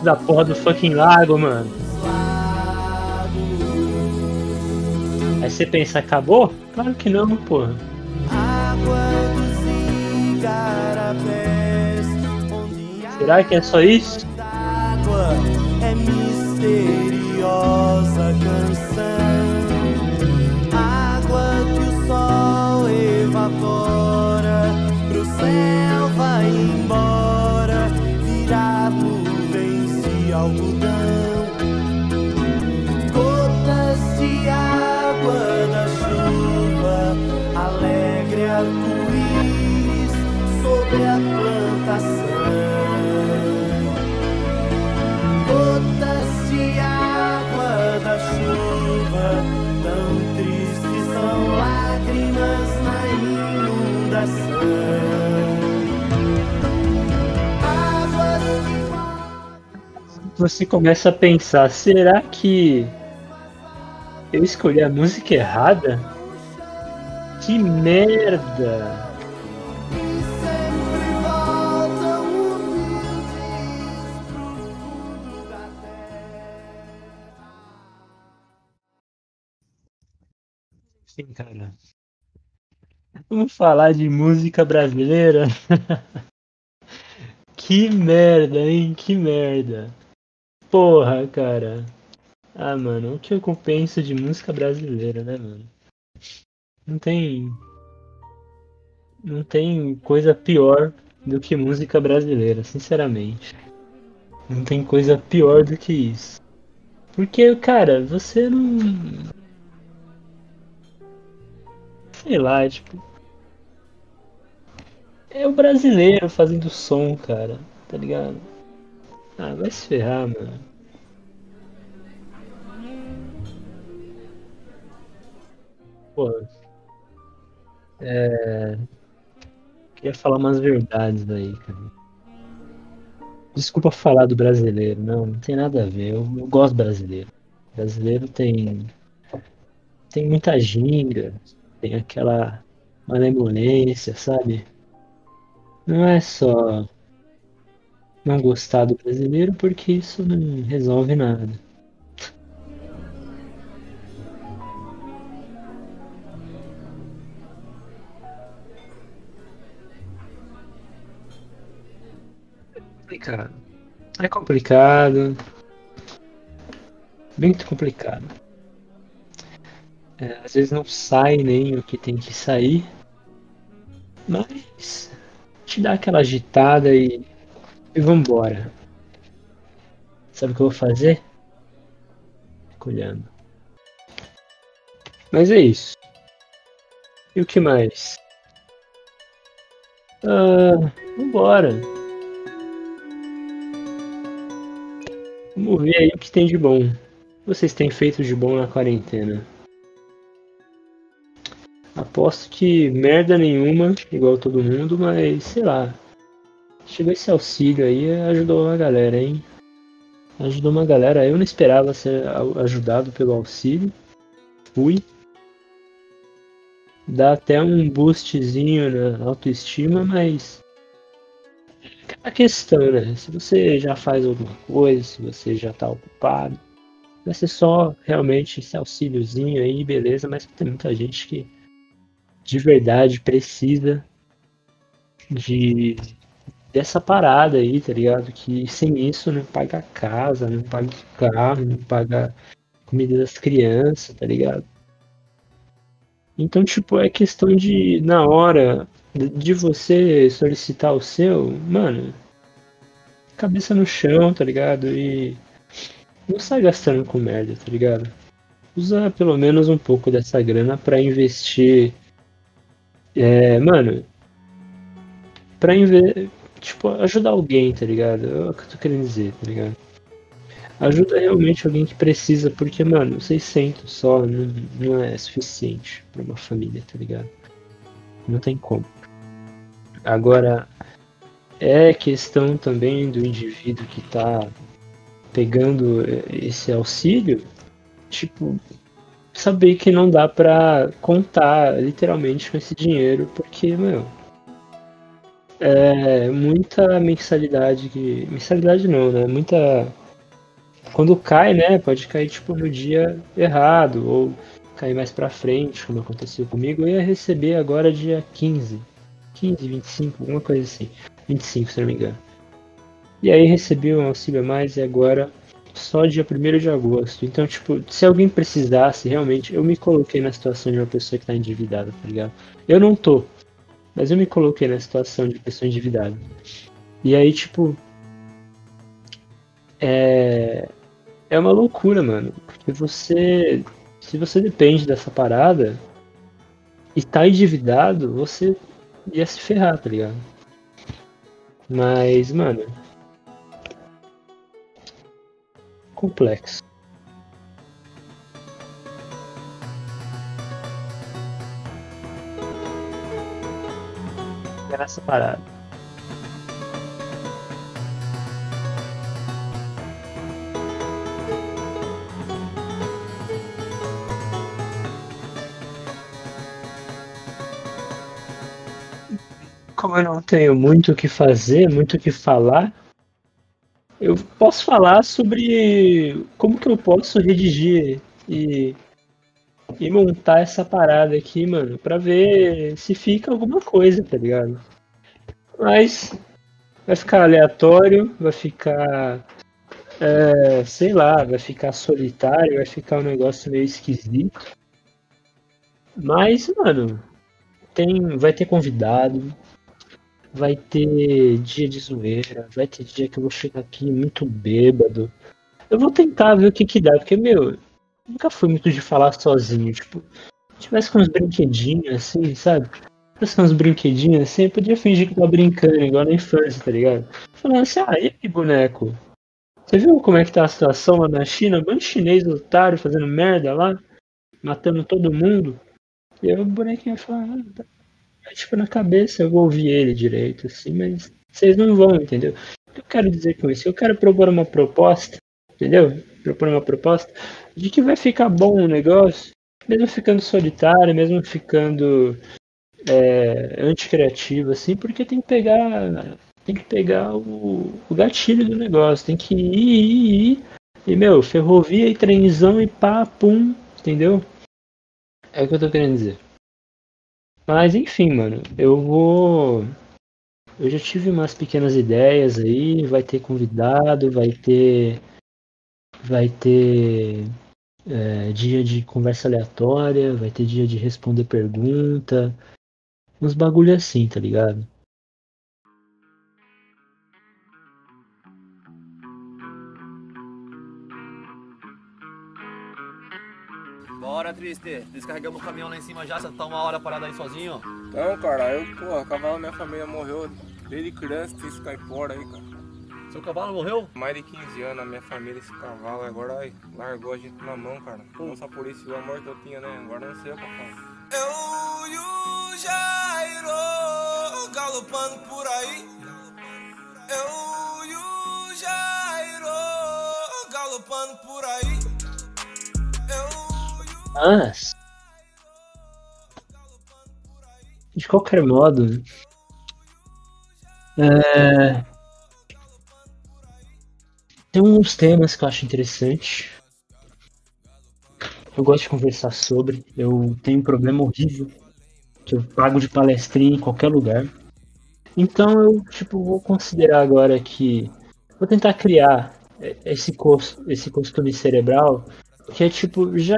Da porra do fucking lago, mano. Aí você pensa, acabou? Claro que não, porra. Será que é só isso? Chuva, tão tristes são lágrimas na inundação. Você começa a pensar, será que eu escolhi a música errada? Que merda! Cara. Vamos falar de música brasileira? que merda, hein? Que merda. Porra, cara. Ah, mano, o que eu penso de música brasileira, né, mano? Não tem. Não tem coisa pior do que música brasileira, sinceramente. Não tem coisa pior do que isso. Porque, cara, você não. Sei lá, tipo. É o brasileiro fazendo som, cara. Tá ligado? Ah, vai se ferrar, mano. Pô. É. Queria falar umas verdades aí, cara. Desculpa falar do brasileiro, não, não tem nada a ver. Eu, eu gosto brasileiro. Brasileiro tem. Tem muita ginga, tem aquela malemolência, sabe? Não é só não gostar do brasileiro, porque isso não resolve nada. É complicado. É complicado. Muito complicado. É, às vezes não sai nem o que tem que sair. Mas te dá aquela agitada e, e vambora. Sabe o que eu vou fazer? Fico olhando. Mas é isso. E o que mais? Ah, vambora. Vamos ver aí o que tem de bom. O que vocês têm feito de bom na quarentena? Aposto que merda nenhuma, igual todo mundo, mas sei lá. Chegou esse auxílio aí, ajudou uma galera, hein? Ajudou uma galera. Eu não esperava ser ajudado pelo auxílio. Fui. Dá até um boostzinho na autoestima, mas. A questão, né? Se você já faz alguma coisa, se você já tá ocupado, vai ser só realmente esse auxíliozinho aí, beleza, mas tem muita gente que de verdade precisa de dessa parada aí, tá ligado? Que sem isso não paga casa, não paga carro, não paga comida das crianças, tá ligado? Então, tipo, é questão de, na hora de- você solicitar o seu, mano, cabeça no chão, tá ligado? E não sai gastando com merda, tá ligado? Usa pelo menos um pouco dessa grana pra investir é, mano, pra tipo, ajudar alguém, tá ligado? É o que eu tô querendo dizer, tá ligado? Ajuda realmente alguém que precisa, porque, mano, 600 só não, não é suficiente pra uma família, tá ligado? Não tem como. Agora, é questão também do indivíduo que tá pegando esse auxílio, tipo, saber que não dá pra contar literalmente com esse dinheiro, porque, meu, é muita mensalidade que. Mensalidade não, né? Muita. Quando cai, né? Pode cair tipo no dia errado, ou cair mais pra frente, como aconteceu comigo. Eu ia receber agora dia 15. 15, 25, alguma coisa assim. 25, se não me engano. E aí recebi um auxílio a mais e agora só dia 1 de agosto. Então, tipo, se alguém precisasse, realmente, eu me coloquei na situação de uma pessoa que tá endividada, tá ligado? Eu não tô, mas eu me coloquei na situação de pessoa endividada. E aí, tipo. É. É uma loucura, mano. Porque você. Se você depende dessa parada e tá endividado, você ia se ferrar, tá ligado? Mas, mano. Complexo. É nessa parada. Como eu não tenho muito o que fazer, muito o que falar, eu posso falar sobre como que eu posso redigir e, e montar essa parada aqui, mano, pra ver se fica alguma coisa, tá ligado? Mas vai ficar aleatório, vai ficar, é, sei lá, vai ficar solitário, vai ficar um negócio meio esquisito. Mas, mano, tem, vai ter convidado, vai ter dia de zoeira, vai ter dia que eu vou chegar aqui muito bêbado. Eu vou tentar ver o que que dá, porque, meu, eu nunca fui muito de falar sozinho, tipo, se tivesse com uns brinquedinhos assim, sabe? trouxe uns brinquedinhos assim, eu podia fingir que tava brincando, igual na infância, tá ligado? Falando assim, ah, e aí, boneco? Você viu como é que tá a situação lá na China? Um monte de chinês otário fazendo merda lá, matando todo mundo. E aí o bonequinho falar, ah, tá. Tipo, na cabeça eu vou ouvir ele direito, assim, mas vocês não vão, entendeu? O que eu quero dizer com isso? Eu quero propor uma proposta, entendeu? Propor uma proposta de que vai ficar bom o negócio, mesmo ficando solitário, mesmo ficando é, anticriativo, assim, porque tem que pegar. Tem que pegar o, o gatilho do negócio, tem que ir, ir, ir. E, meu, ferrovia e trenzão e pá, pum, entendeu? É o que eu tô querendo dizer. Mas enfim, mano, eu vou. Eu já tive umas pequenas ideias aí, vai ter convidado, vai ter. Vai ter é, dia de conversa aleatória, vai ter dia de responder pergunta. Uns bagulho assim, tá ligado? Bora, Triste. Descarregamos o caminhão lá em cima já, você tá uma hora parado aí sozinho? Não, cara, eu, porra, cavalo minha família morreu desde criança, tem esse caipora aí, cara. Seu cavalo morreu? Mais de 15 anos a minha família, esse cavalo, agora ai, largou a gente na mão, cara. Não só por isso, o amor que eu tinha, né? Agora não sei o que eu faço. Eu e o Jairo galopando por aí. Eu e o Jairo galopando por aí. Mas. De qualquer modo. é, Tem uns temas que eu acho interessante. Eu gosto de conversar sobre. Eu tenho um problema horrível. Que eu pago de palestrinha em qualquer lugar. Então eu, tipo, vou considerar agora que. Vou tentar criar esse, cos- esse costume cerebral que é tipo já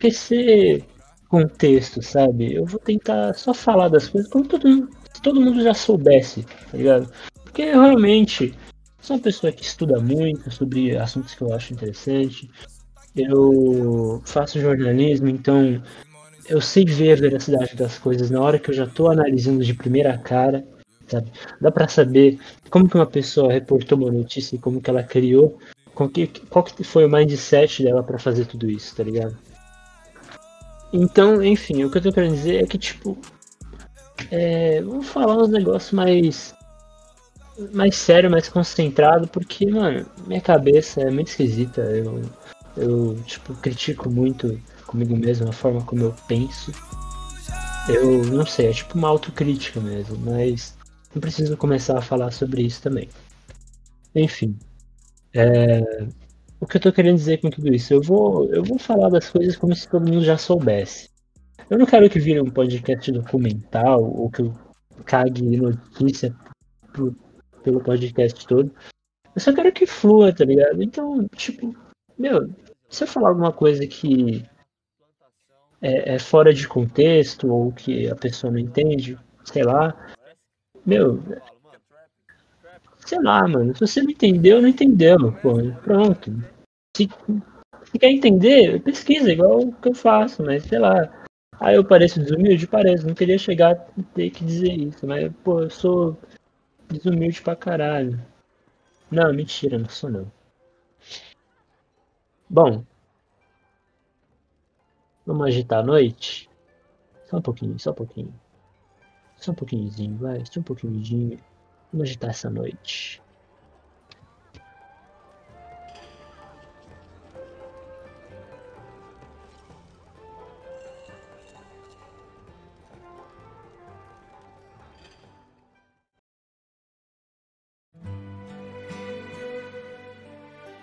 esquecer contexto, sabe? Eu vou tentar só falar das coisas como todo mundo, se todo mundo já soubesse, tá ligado? Porque eu realmente sou uma pessoa que estuda muito sobre assuntos que eu acho interessante. Eu faço jornalismo, então eu sei ver a veracidade das coisas na hora que eu já tô analisando de primeira cara, sabe? Dá pra saber como que uma pessoa reportou uma notícia e como que ela criou, qual que, qual que foi o mindset dela pra fazer tudo isso, tá ligado? Então, enfim, o que eu tô querendo dizer é que, tipo, é, vamos falar uns negócios mais. mais sério, mais concentrado, porque, mano, minha cabeça é muito esquisita. Eu, eu tipo, critico muito comigo mesmo a forma como eu penso. Eu não sei, é tipo uma autocrítica mesmo, mas não preciso começar a falar sobre isso também. Enfim. é, o que eu tô querendo dizer com tudo isso? Eu vou, eu vou falar das coisas como se todo mundo já soubesse. Eu não quero que vire um podcast documental ou que eu cague notícia pro- pelo podcast todo. Eu só quero que flua, tá ligado? Então, tipo, meu, se eu falar alguma coisa que é, é fora de contexto ou que a pessoa não entende, sei lá, meu, sei lá, mano. Se você não entendeu, não entendeu, pô. Pronto. Se, se quer entender, pesquisa, igual o que eu faço, mas sei lá. Aí eu pareço desumilde? Pareço. Não queria chegar e ter que dizer isso, mas, pô, eu sou desumilde pra caralho. Não, mentira, não sou não. Bom. Vamos agitar a noite? Só um pouquinho, só um pouquinho. Só um pouquinhozinho, vai, só um pouquinhozinho. Vamos agitar essa noite.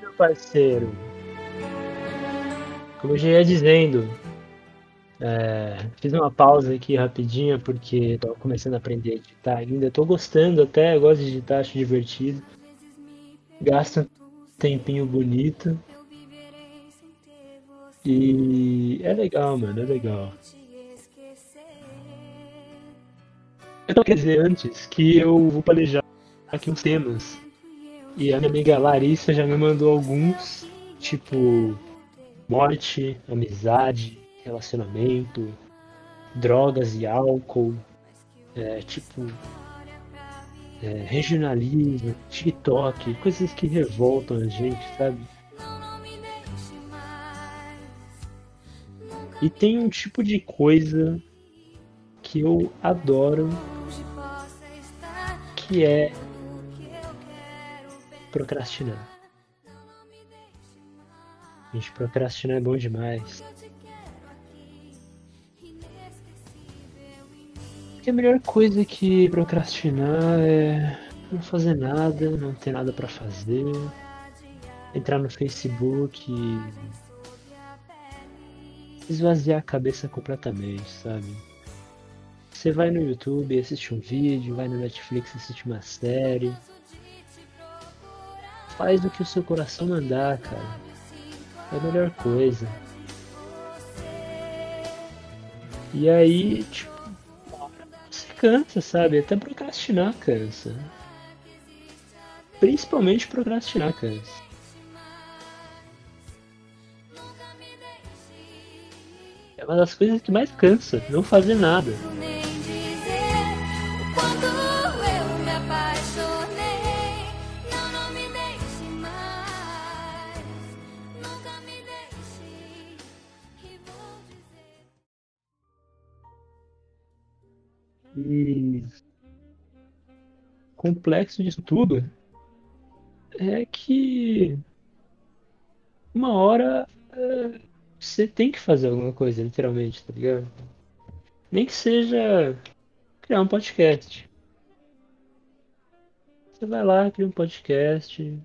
Meu parceiro, como eu já ia dizendo, é, fiz uma pausa aqui rapidinha porque tava começando a aprender a editar ainda. Tô gostando até, eu gosto de editar, acho divertido. Gasta um tempinho bonito. E é legal, mano, é legal. Eu não quero dizer antes que eu vou planejar aqui uns temas. E a minha amiga Larissa já me mandou alguns, tipo morte, amizade, relacionamento, drogas e álcool, é, tipo é, regionalismo, TikTok, coisas que revoltam a gente, sabe? E tem um tipo de coisa que eu adoro, que é procrastinar. Gente, procrastinar é bom demais. Porque a melhor coisa que procrastinar é não fazer nada, não ter nada pra fazer, entrar no Facebook e esvaziar a cabeça completamente, sabe? Você vai no YouTube, assiste um vídeo, vai no Netflix, assiste uma série. Faz o que o seu coração mandar, cara. É a melhor coisa. E aí, tipo, cansa, sabe? Até procrastinar cansa. Principalmente procrastinar cansa. É uma das coisas que mais cansa, não fazer nada. E complexo disso tudo é que uma hora é, você tem que fazer alguma coisa, literalmente, tá ligado? Nem que seja criar um podcast. Você vai lá, cria um podcast.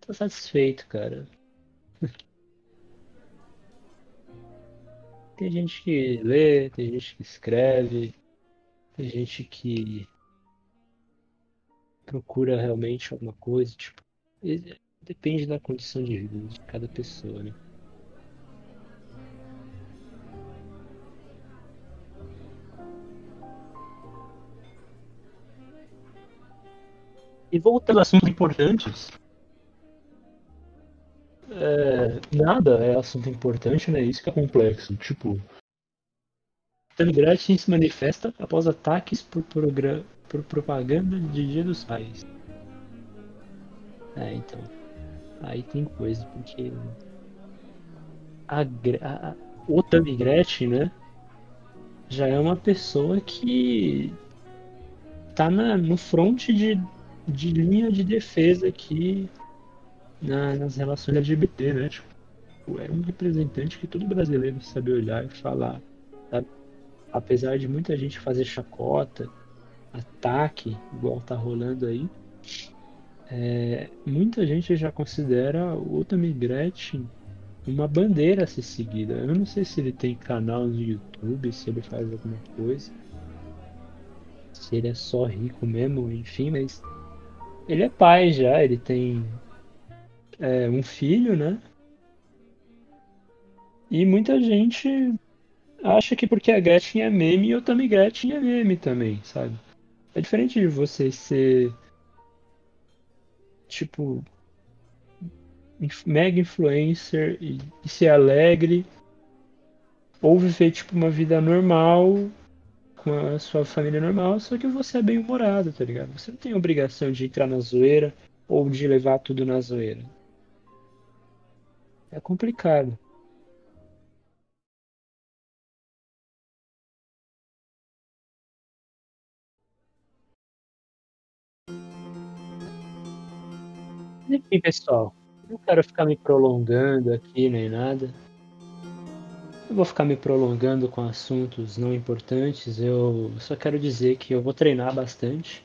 Tá satisfeito, cara. Tem gente que lê, tem gente que escreve, tem gente que procura realmente alguma coisa, tipo, depende da condição de vida de cada pessoa, né? E voltando a assuntos importantes, é, nada é assunto importante, né? Isso que é complexo. Tipo, Gretchen se manifesta após ataques por, por propaganda de Dia dos Pais. É, então. Aí tem coisa, porque. A, a, a- o Gretchen, né? Já é uma pessoa que tá na, no front de, de linha de defesa aqui na- nas relações LGBT, né? Tipo, é um representante que todo brasileiro sabe olhar e falar? Apesar de muita gente fazer chacota, ataque, igual tá rolando aí, é, muita gente já considera o Tammy Gretchen uma bandeira a ser seguida. Eu não sei se ele tem canal no YouTube, se ele faz alguma coisa, se ele é só rico mesmo, enfim, mas ele é pai já, ele tem é, um filho, né? E muita gente acha que porque a Gretchen é meme, o Tammy Gretchen é meme também, sabe? É diferente de você ser tipo mega influencer e, e ser alegre ou viver tipo uma vida normal com a sua família normal, só que você é bem humorado, tá ligado? Você não tem obrigação de entrar na zoeira ou de levar tudo na zoeira. É complicado. Enfim, pessoal, não quero ficar me prolongando aqui nem nada. Eu vou ficar me prolongando com assuntos não importantes. Eu só quero dizer que eu vou treinar bastante.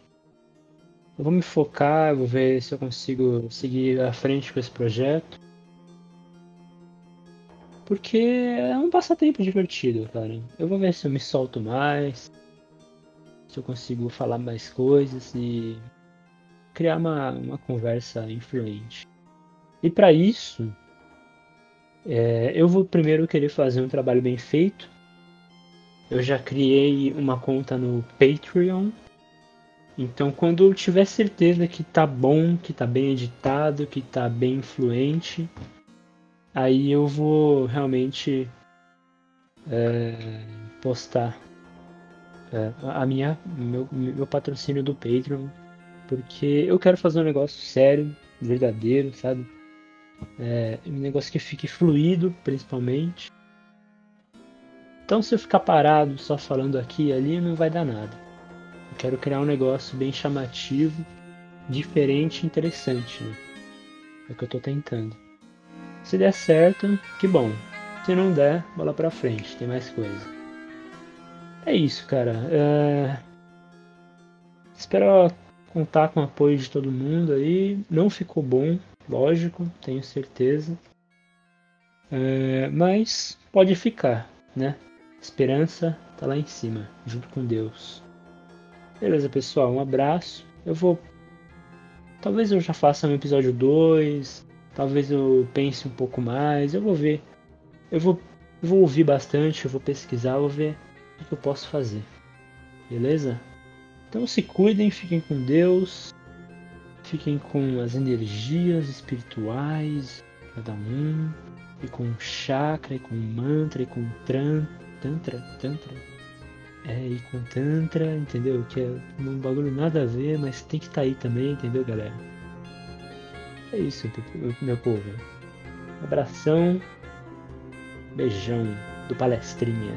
Eu vou me focar, eu vou ver se eu consigo seguir à frente com esse projeto. Porque é um passatempo divertido, cara. Eu vou ver se eu me solto mais, se eu consigo falar mais coisas e criar uma, uma conversa influente. E para isso, é, eu vou primeiro querer fazer um trabalho bem feito. Eu já criei uma conta no Patreon. Então, quando eu tiver certeza que tá bom, que tá bem editado, que tá bem influente, aí eu vou realmente é, postar é, a minha, meu, meu patrocínio do Patreon, porque eu quero fazer um negócio sério, verdadeiro, sabe? É, um negócio que fique fluido, principalmente. Então, se eu ficar parado só falando aqui e ali, não vai dar nada. Eu quero criar um negócio bem chamativo, diferente e interessante, né? É o que eu tô tentando. Se der certo, que bom. Se não der, bola pra frente, tem mais coisa. É isso, cara. É... Espero contar com o apoio de todo mundo aí. Não ficou bom, lógico, tenho certeza. É, Mas pode ficar, né? Esperança tá lá em cima, junto com Deus. Beleza, pessoal, um abraço. Eu vou. Talvez eu já faça um episódio 2. Talvez eu pense um pouco mais. Eu vou ver. Eu vou, eu vou ouvir bastante, eu vou pesquisar, eu vou ver o que eu posso fazer. Beleza? Então se cuidem, fiquem com Deus. Fiquem com as energias espirituais, cada um. E com chakra, e com mantra, e com tran, tantra, tantra. É, e com tantra, entendeu? Que é um bagulho nada a ver, mas tem que estar aí também, entendeu, galera? É isso, meu povo. Abração, beijão do palestrinha.